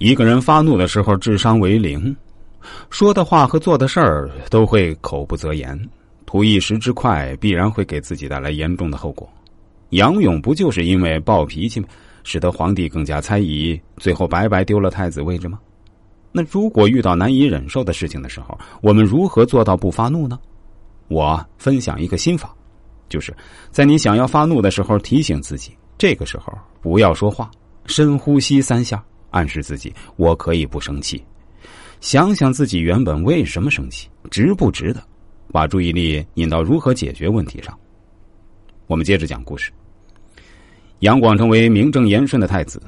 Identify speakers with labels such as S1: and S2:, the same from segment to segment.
S1: 一个人发怒的时候，智商为零，说的话和做的事儿都会口不择言，图一时之快，必然会给自己带来严重的后果。杨勇不就是因为暴脾气，使得皇帝更加猜疑，最后白白丢了太子位置吗？那如果遇到难以忍受的事情的时候，我们如何做到不发怒呢？我分享一个心法，就是在你想要发怒的时候，提醒自己，这个时候不要说话，深呼吸三下。暗示自己，我可以不生气。想想自己原本为什么生气，值不值得？把注意力引到如何解决问题上。我们接着讲故事。杨广成为名正言顺的太子。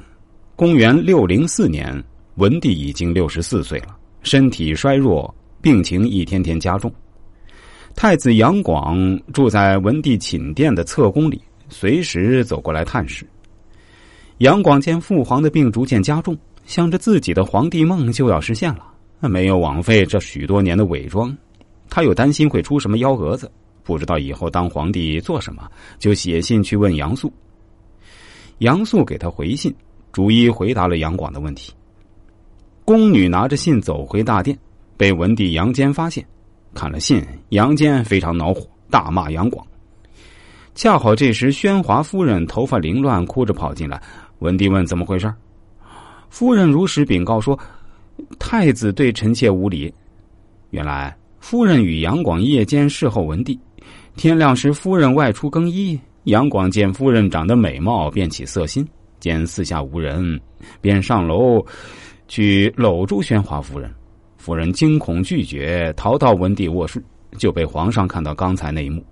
S1: 公元六零四年，文帝已经六十四岁了，身体衰弱，病情一天天加重。太子杨广住在文帝寝殿的侧宫里，随时走过来探视。杨广见父皇的病逐渐加重，想着自己的皇帝梦就要实现了，没有枉费这许多年的伪装。他又担心会出什么幺蛾子，不知道以后当皇帝做什么，就写信去问杨素。杨素给他回信，逐一回答了杨广的问题。宫女拿着信走回大殿，被文帝杨坚发现，看了信，杨坚非常恼火，大骂杨广。恰好这时，宣华夫人头发凌乱，哭着跑进来。文帝问：“怎么回事？”夫人如实禀告说：“太子对臣妾无礼。”原来夫人与杨广夜间侍候文帝，天亮时夫人外出更衣，杨广见夫人长得美貌，便起色心，见四下无人，便上楼去搂住宣华夫人。夫人惊恐拒绝，逃到文帝卧室，就被皇上看到刚才那一幕。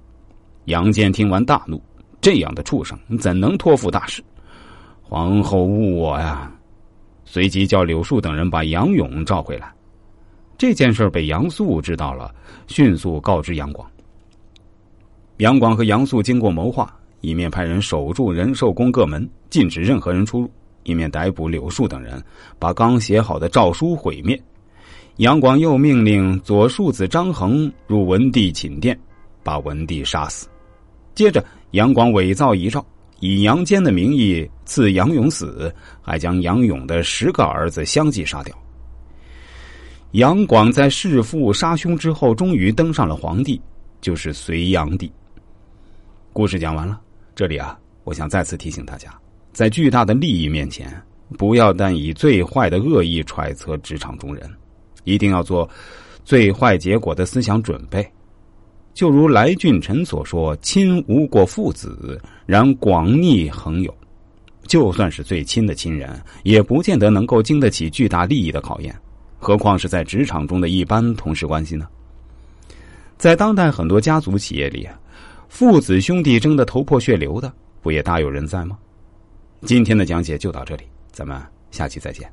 S1: 杨坚听完大怒：“这样的畜生怎能托付大事？”皇后误我呀！随即叫柳树等人把杨勇召回来。这件事被杨素知道了，迅速告知杨广。杨广和杨素经过谋划，一面派人守住仁寿宫各门，禁止任何人出入；一面逮捕柳树等人，把刚写好的诏书毁灭。杨广又命令左庶子张衡入文帝寝殿，把文帝杀死。接着，杨广伪造遗诏。以杨坚的名义赐杨勇死，还将杨勇的十个儿子相继杀掉。杨广在弑父杀兄之后，终于登上了皇帝，就是隋炀帝。故事讲完了，这里啊，我想再次提醒大家，在巨大的利益面前，不要但以最坏的恶意揣测职场中人，一定要做最坏结果的思想准备。就如来俊臣所说：“亲无过父子，然广逆恒有。就算是最亲的亲人，也不见得能够经得起巨大利益的考验，何况是在职场中的一般同事关系呢？”在当代很多家族企业里，父子兄弟争得头破血流的，不也大有人在吗？今天的讲解就到这里，咱们下期再见。